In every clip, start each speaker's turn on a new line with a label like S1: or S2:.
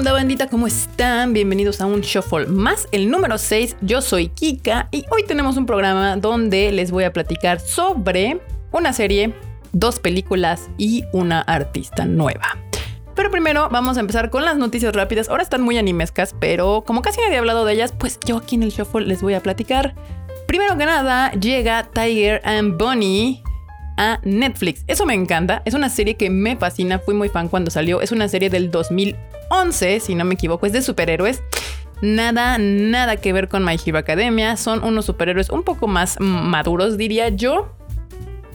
S1: onda bandita? ¿Cómo están? Bienvenidos a un Shuffle más, el número 6. Yo soy Kika y hoy tenemos un programa donde les voy a platicar sobre una serie, dos películas y una artista nueva. Pero primero vamos a empezar con las noticias rápidas. Ahora están muy animescas, pero como casi nadie ha hablado de ellas, pues yo aquí en el Shuffle les voy a platicar. Primero que nada, llega Tiger and Bunny a Netflix. Eso me encanta. Es una serie que me fascina. Fui muy fan cuando salió. Es una serie del 2011, si no me equivoco. Es de superhéroes. Nada, nada que ver con My Hero Academia. Son unos superhéroes un poco más maduros, diría yo.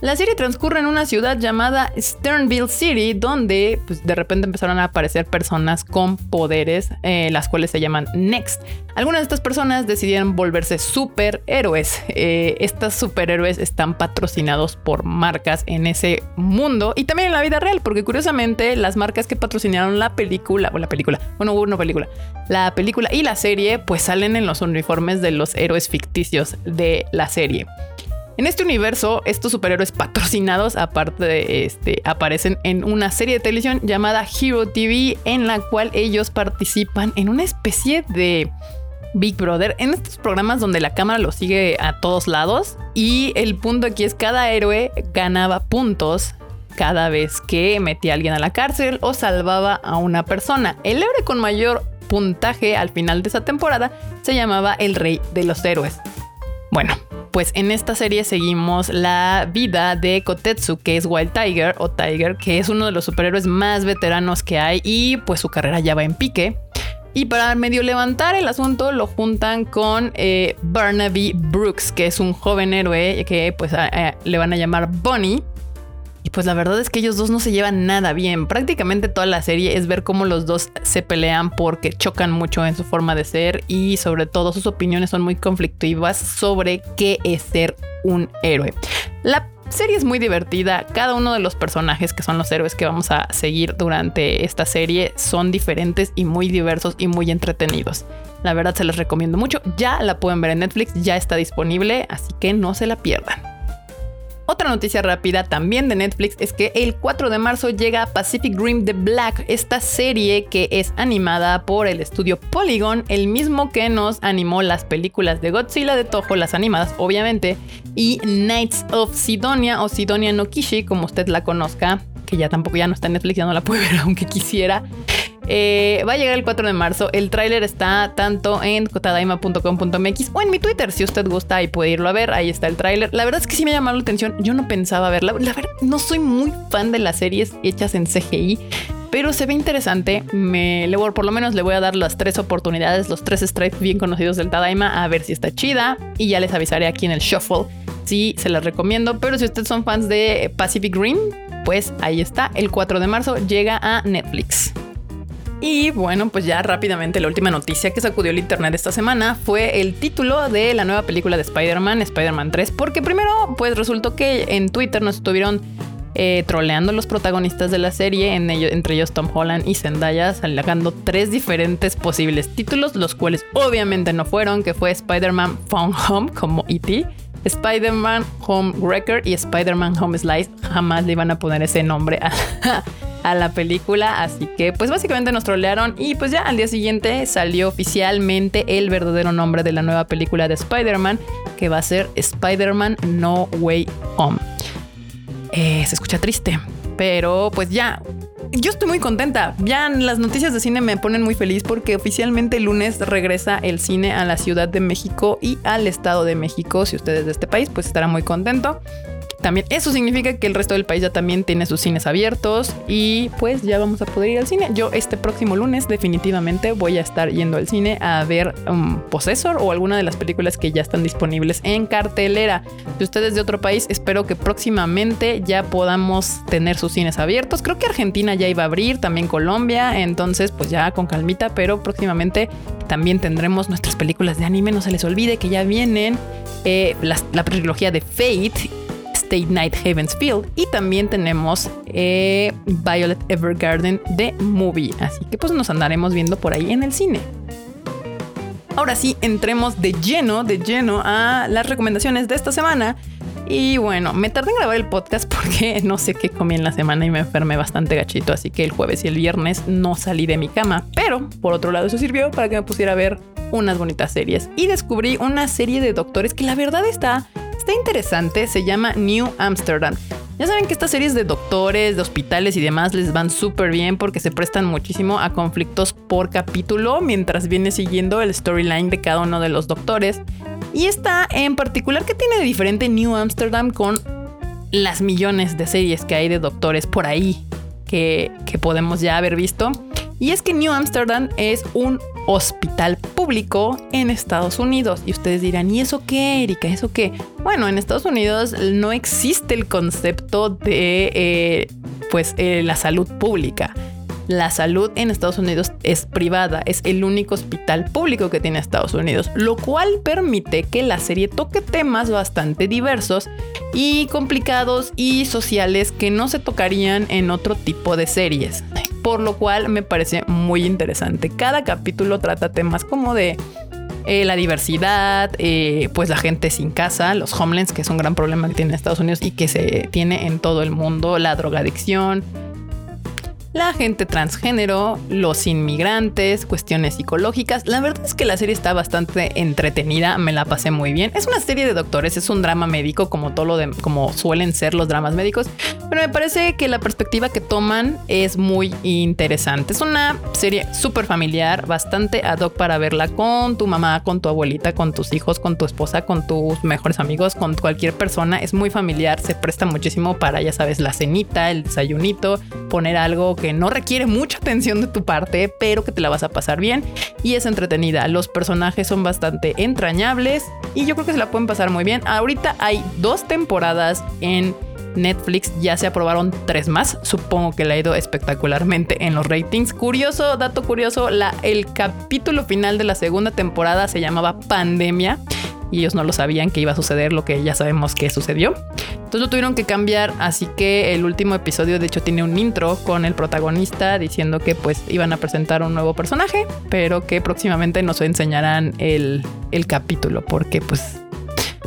S1: La serie transcurre en una ciudad llamada Sternville City, donde pues, de repente empezaron a aparecer personas con poderes, eh, las cuales se llaman Next. Algunas de estas personas decidieron volverse superhéroes. Eh, estos superhéroes están patrocinados por marcas en ese mundo y también en la vida real, porque curiosamente las marcas que patrocinaron la película, o la película, bueno, película, la película y la serie, pues salen en los uniformes de los héroes ficticios de la serie. En este universo, estos superhéroes patrocinados, aparte de este, aparecen en una serie de televisión llamada Hero TV, en la cual ellos participan en una especie de Big Brother, en estos programas donde la cámara los sigue a todos lados. Y el punto aquí es cada héroe ganaba puntos cada vez que metía a alguien a la cárcel o salvaba a una persona. El héroe con mayor puntaje al final de esa temporada se llamaba el Rey de los Héroes. Bueno, pues en esta serie seguimos la vida de Kotetsu, que es Wild Tiger o Tiger, que es uno de los superhéroes más veteranos que hay y pues su carrera ya va en pique. Y para medio levantar el asunto lo juntan con eh, Barnaby Brooks, que es un joven héroe que pues le van a llamar Bonnie pues la verdad es que ellos dos no se llevan nada bien. Prácticamente toda la serie es ver cómo los dos se pelean porque chocan mucho en su forma de ser y sobre todo sus opiniones son muy conflictivas sobre qué es ser un héroe. La serie es muy divertida. Cada uno de los personajes que son los héroes que vamos a seguir durante esta serie son diferentes y muy diversos y muy entretenidos. La verdad se les recomiendo mucho. Ya la pueden ver en Netflix, ya está disponible, así que no se la pierdan. Otra noticia rápida también de Netflix es que el 4 de marzo llega Pacific Rim The Black, esta serie que es animada por el estudio Polygon, el mismo que nos animó las películas de Godzilla de Toho, las animadas obviamente, y Knights of Sidonia o Sidonia no Kishi, como usted la conozca, que ya tampoco ya no está en Netflix, ya no la puede ver aunque quisiera. Eh, va a llegar el 4 de marzo. El tráiler está tanto en kotadaima.com.mx o en mi Twitter. Si usted gusta y puede irlo a ver, ahí está el tráiler. La verdad es que sí me llamado la atención. Yo no pensaba verla. La verdad, no soy muy fan de las series hechas en CGI. Pero se ve interesante. Me, le, por lo menos le voy a dar las tres oportunidades, los tres strikes bien conocidos del Tadaima, a ver si está chida. Y ya les avisaré aquí en el shuffle si se las recomiendo. Pero si ustedes son fans de Pacific Rim, pues ahí está. El 4 de marzo llega a Netflix. Y bueno, pues ya rápidamente la última noticia que sacudió el internet esta semana fue el título de la nueva película de Spider-Man, Spider-Man 3, porque primero pues resultó que en Twitter nos estuvieron eh, troleando los protagonistas de la serie, en entre ellos Tom Holland y Zendaya, sacando tres diferentes posibles títulos, los cuales obviamente no fueron, que fue Spider-Man Phone Home como E.T., Spider-Man Home Wrecker y Spider-Man Home Slice. Jamás le iban a poner ese nombre a, a la película. Así que pues básicamente nos trolearon y pues ya al día siguiente salió oficialmente el verdadero nombre de la nueva película de Spider-Man que va a ser Spider-Man No Way Home. Eh, se escucha triste, pero pues ya yo estoy muy contenta. Ya las noticias de cine me ponen muy feliz porque oficialmente el lunes regresa el cine a la Ciudad de México y al Estado de México. Si ustedes de este país, pues estará muy contento también eso significa que el resto del país ya también tiene sus cines abiertos y pues ya vamos a poder ir al cine. Yo este próximo lunes definitivamente voy a estar yendo al cine a ver um, Possessor o alguna de las películas que ya están disponibles en cartelera. Si ustedes de otro país, espero que próximamente ya podamos tener sus cines abiertos. Creo que Argentina ya iba a abrir, también Colombia, entonces pues ya con calmita, pero próximamente también tendremos nuestras películas de anime, no se les olvide que ya vienen eh, la, la trilogía de Fate State Night Heaven's Field. Y también tenemos eh, Violet Evergarden de Movie. Así que pues nos andaremos viendo por ahí en el cine. Ahora sí, entremos de lleno, de lleno a las recomendaciones de esta semana. Y bueno, me tardé en grabar el podcast porque no sé qué comí en la semana y me enfermé bastante gachito, así que el jueves y el viernes no salí de mi cama. Pero por otro lado, eso sirvió para que me pusiera a ver unas bonitas series. Y descubrí una serie de doctores que la verdad está, está interesante, se llama New Amsterdam. Ya saben que estas series de doctores, de hospitales y demás les van súper bien porque se prestan muchísimo a conflictos por capítulo mientras viene siguiendo el storyline de cada uno de los doctores. Y esta en particular que tiene de diferente New Amsterdam con las millones de series que hay de doctores por ahí que, que podemos ya haber visto. Y es que New Amsterdam es un hospital público en Estados Unidos. Y ustedes dirán, ¿y eso qué, Erika? ¿Eso qué? Bueno, en Estados Unidos no existe el concepto de eh, pues eh, la salud pública. La salud en Estados Unidos es privada, es el único hospital público que tiene Estados Unidos, lo cual permite que la serie toque temas bastante diversos y complicados y sociales que no se tocarían en otro tipo de series por lo cual me parece muy interesante. Cada capítulo trata temas como de eh, la diversidad, eh, pues la gente sin casa, los homeless, que es un gran problema que tiene Estados Unidos y que se tiene en todo el mundo, la drogadicción, la gente transgénero, los inmigrantes, cuestiones psicológicas. La verdad es que la serie está bastante entretenida, me la pasé muy bien. Es una serie de doctores, es un drama médico como todo lo de como suelen ser los dramas médicos, pero me parece que la perspectiva que toman es muy interesante. Es una serie súper familiar, bastante ad hoc para verla con tu mamá, con tu abuelita, con tus hijos, con tu esposa, con tus mejores amigos, con cualquier persona. Es muy familiar, se presta muchísimo para, ya sabes, la cenita, el desayunito, poner algo que no requiere mucha atención de tu parte, pero que te la vas a pasar bien y es entretenida. Los personajes son bastante entrañables y yo creo que se la pueden pasar muy bien. Ahorita hay dos temporadas en Netflix ya se aprobaron tres más. Supongo que le ha ido espectacularmente en los ratings. Curioso, dato curioso, la, el capítulo final de la segunda temporada se llamaba Pandemia y ellos no lo sabían que iba a suceder lo que ya sabemos que sucedió. Entonces lo tuvieron que cambiar, así que el último episodio de hecho tiene un intro con el protagonista diciendo que pues iban a presentar un nuevo personaje, pero que próximamente nos enseñarán el, el capítulo porque pues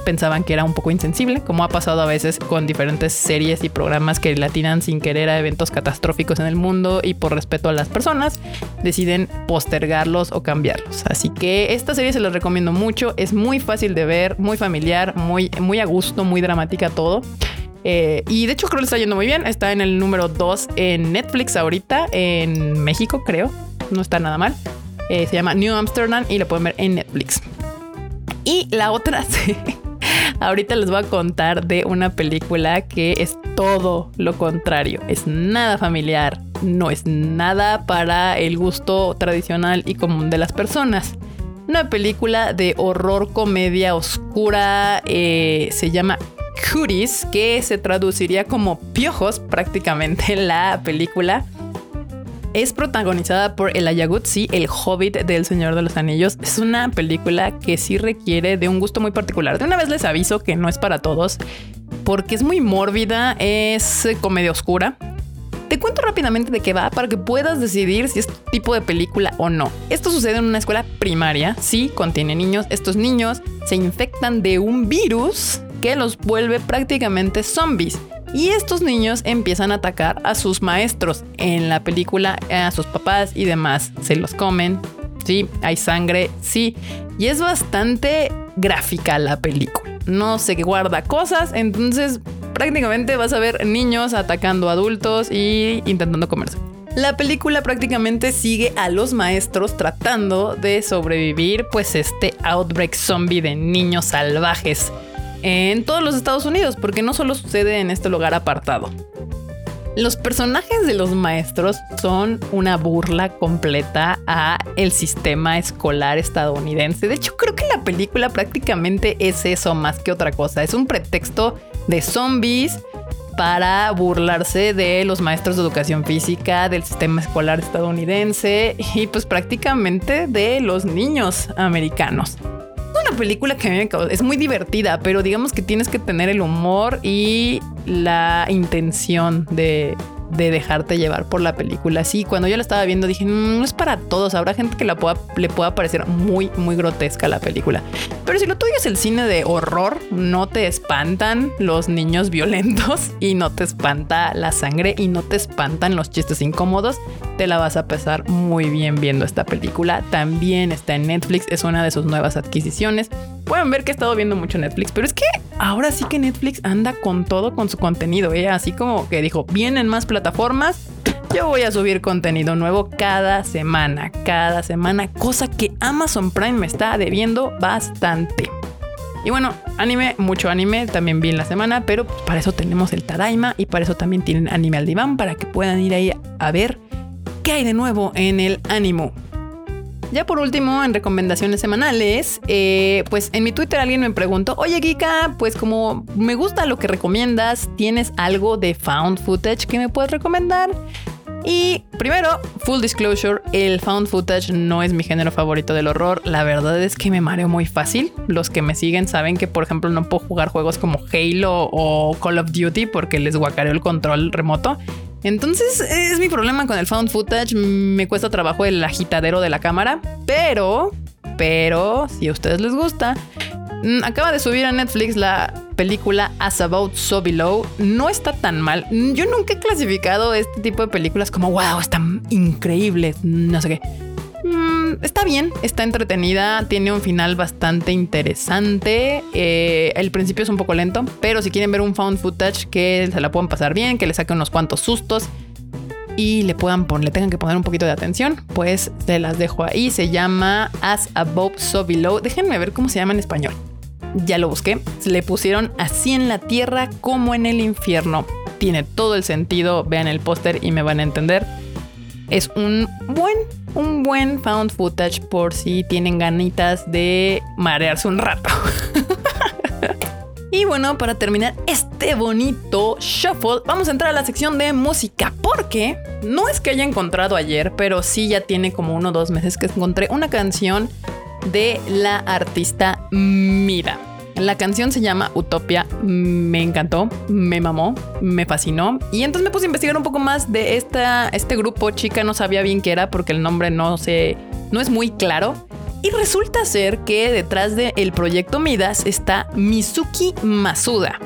S1: pensaban que era un poco insensible, como ha pasado a veces con diferentes series y programas que latinan sin querer a eventos catastróficos en el mundo y por respeto a las personas deciden postergarlos o cambiarlos. Así que esta serie se los recomiendo mucho, es muy fácil de ver, muy familiar, muy, muy a gusto, muy dramática todo. Eh, y de hecho creo que le está yendo muy bien. Está en el número 2 en Netflix ahorita, en México creo. No está nada mal. Eh, se llama New Amsterdam y lo pueden ver en Netflix. Y la otra Ahorita les voy a contar de una película que es todo lo contrario. Es nada familiar, no es nada para el gusto tradicional y común de las personas. Una película de horror, comedia oscura, eh, se llama Cuties, que se traduciría como piojos prácticamente la película. Es protagonizada por el Ayagutsi, el hobbit del Señor de los Anillos. Es una película que sí requiere de un gusto muy particular. De una vez les aviso que no es para todos, porque es muy mórbida, es comedia oscura. Te cuento rápidamente de qué va para que puedas decidir si es tipo de película o no. Esto sucede en una escuela primaria, sí, contiene niños. Estos niños se infectan de un virus que los vuelve prácticamente zombies. Y estos niños empiezan a atacar a sus maestros en la película, a sus papás y demás. Se los comen, sí, hay sangre, sí. Y es bastante gráfica la película. No se guarda cosas, entonces prácticamente vas a ver niños atacando adultos y intentando comerse. La película prácticamente sigue a los maestros tratando de sobrevivir pues este outbreak zombie de niños salvajes en todos los Estados Unidos, porque no solo sucede en este lugar apartado. Los personajes de los maestros son una burla completa a el sistema escolar estadounidense. De hecho, creo que la película prácticamente es eso más que otra cosa. Es un pretexto de zombies para burlarse de los maestros de educación física, del sistema escolar estadounidense y pues prácticamente de los niños americanos una película que a mí me es muy divertida, pero digamos que tienes que tener el humor y la intención de, de dejarte llevar por la película. Sí, cuando yo la estaba viendo dije, mm, no es para todos. Habrá gente que la le pueda parecer muy, muy grotesca la película. Pero si lo tuyo es el cine de horror, no te espantan los niños violentos y no te espanta la sangre y no te espantan los chistes incómodos, te la vas a pasar muy bien viendo esta película. También está en Netflix, es una de sus nuevas adquisiciones. Pueden ver que he estado viendo mucho Netflix, pero es que ahora sí que Netflix anda con todo con su contenido, ¿eh? así como que dijo, vienen más plataformas, yo voy a subir contenido nuevo cada semana, cada semana, cosa que Amazon Prime me está debiendo bastante. Y bueno, anime, mucho anime, también vi en la semana, pero para eso tenemos el Tadaima y para eso también tienen anime al diván para que puedan ir ahí a ver qué hay de nuevo en el ánimo. Ya por último, en recomendaciones semanales, eh, pues en mi Twitter alguien me preguntó, oye Kika, pues como me gusta lo que recomiendas, ¿tienes algo de found footage que me puedes recomendar? Y primero, full disclosure, el found footage no es mi género favorito del horror. La verdad es que me mareo muy fácil. Los que me siguen saben que, por ejemplo, no puedo jugar juegos como Halo o Call of Duty porque les guacareo el control remoto. Entonces es mi problema con el found footage. Me cuesta trabajo el agitadero de la cámara. Pero, pero, si a ustedes les gusta, mm, acaba de subir a Netflix la película As About So Below. No está tan mal. Yo nunca he clasificado este tipo de películas como wow, están increíbles. No sé qué. Está bien, está entretenida, tiene un final bastante interesante. Eh, el principio es un poco lento, pero si quieren ver un found footage que se la puedan pasar bien, que le saque unos cuantos sustos y le puedan poner, le tengan que poner un poquito de atención, pues se las dejo ahí. Se llama As Above So Below. Déjenme ver cómo se llama en español. Ya lo busqué. Le pusieron así en la tierra como en el infierno. Tiene todo el sentido. Vean el póster y me van a entender. Es un buen un buen found footage por si tienen ganitas de marearse un rato. y bueno, para terminar este bonito shuffle, vamos a entrar a la sección de música. Porque no es que haya encontrado ayer, pero sí ya tiene como uno o dos meses que encontré una canción de la artista Mira. La canción se llama Utopia. Me encantó, me mamó, me fascinó. Y entonces me puse a investigar un poco más de esta, este grupo. Chica no sabía bien qué era porque el nombre no, se, no es muy claro. Y resulta ser que detrás del proyecto Midas está Mizuki Masuda.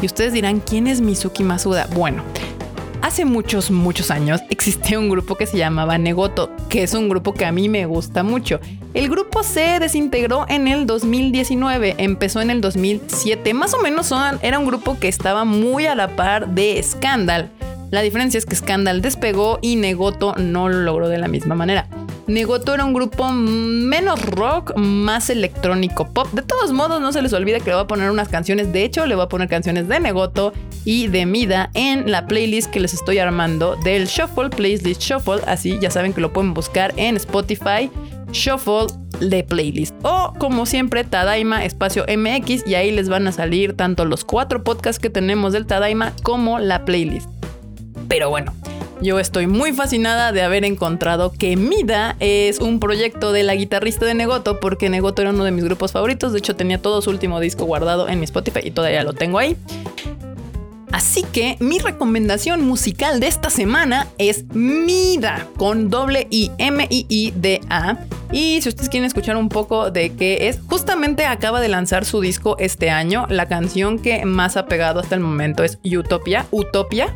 S1: Y ustedes dirán, ¿quién es Mizuki Masuda? Bueno, Hace muchos, muchos años existía un grupo que se llamaba Negoto, que es un grupo que a mí me gusta mucho. El grupo se desintegró en el 2019, empezó en el 2007, más o menos era un grupo que estaba muy a la par de Scandal. La diferencia es que Scandal despegó y Negoto no lo logró de la misma manera. Negoto era un grupo menos rock, más electrónico pop. De todos modos, no se les olvide que le voy a poner unas canciones. De hecho, le voy a poner canciones de Negoto y de Mida en la playlist que les estoy armando del Shuffle, Playlist Shuffle. Así ya saben que lo pueden buscar en Spotify. Shuffle de playlist. O como siempre, Tadaima espacio MX y ahí les van a salir tanto los cuatro podcasts que tenemos del Tadaima como la playlist. Pero bueno, yo estoy muy fascinada de haber encontrado que Mida es un proyecto de la guitarrista de Negoto, porque Negoto era uno de mis grupos favoritos. De hecho, tenía todo su último disco guardado en mi Spotify y todavía lo tengo ahí. Así que mi recomendación musical de esta semana es Mida con doble I M I I D A. Y si ustedes quieren escuchar un poco de qué es, justamente acaba de lanzar su disco este año. La canción que más ha pegado hasta el momento es Utopia, Utopia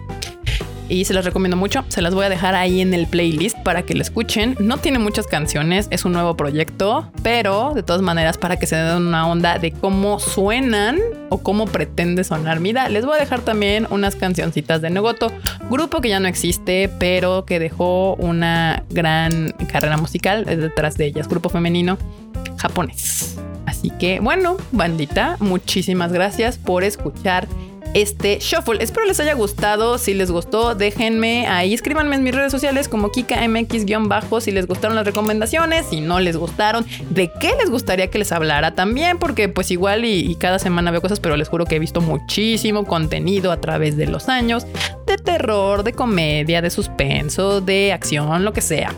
S1: y se las recomiendo mucho. Se las voy a dejar ahí en el playlist para que lo escuchen. No tiene muchas canciones, es un nuevo proyecto, pero de todas maneras para que se den una onda de cómo suenan o cómo pretende sonar. Mira, les voy a dejar también unas cancioncitas de Nogoto, grupo que ya no existe, pero que dejó una gran carrera musical detrás de ellas, grupo femenino japonés. Así que bueno, bandita, muchísimas gracias por escuchar este shuffle. Espero les haya gustado. Si les gustó, déjenme ahí, escríbanme en mis redes sociales como KikaMX-bajo si les gustaron las recomendaciones, si no les gustaron, de qué les gustaría que les hablara también, porque pues igual y, cada semana veo cosas, pero les juro que he visto muchísimo contenido a través de los años de terror, de comedia, de suspenso, de acción, lo que sea.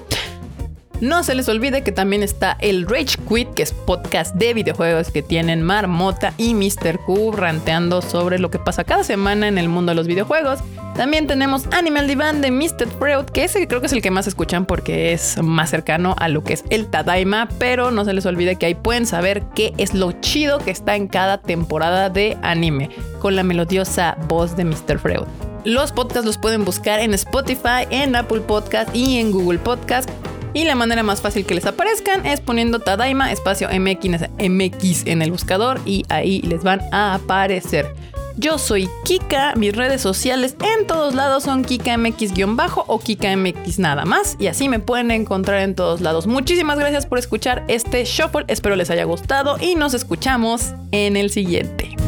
S1: No se les olvide que también está el Rage Quit, que es podcast de videojuegos que tienen Marmota y Mr. Q ranteando sobre lo que pasa cada semana en el mundo de los videojuegos. También tenemos Animal Divan de Mr. Freud, que ese creo que es el que más escuchan porque es más cercano a lo que es el Tadaima, pero no se les olvide que ahí pueden saber qué es lo chido que está en cada temporada de anime, con la melodiosa voz de Mr. Freud. Los podcasts los pueden buscar en Spotify, en Apple Podcast y en Google Podcast. Y la manera más fácil que les aparezcan es poniendo Tadaima espacio MX, MX en el buscador y ahí les van a aparecer. Yo soy Kika, mis redes sociales en todos lados son KikaMX-bajo o KikaMX nada más y así me pueden encontrar en todos lados. Muchísimas gracias por escuchar este shuffle, espero les haya gustado y nos escuchamos en el siguiente.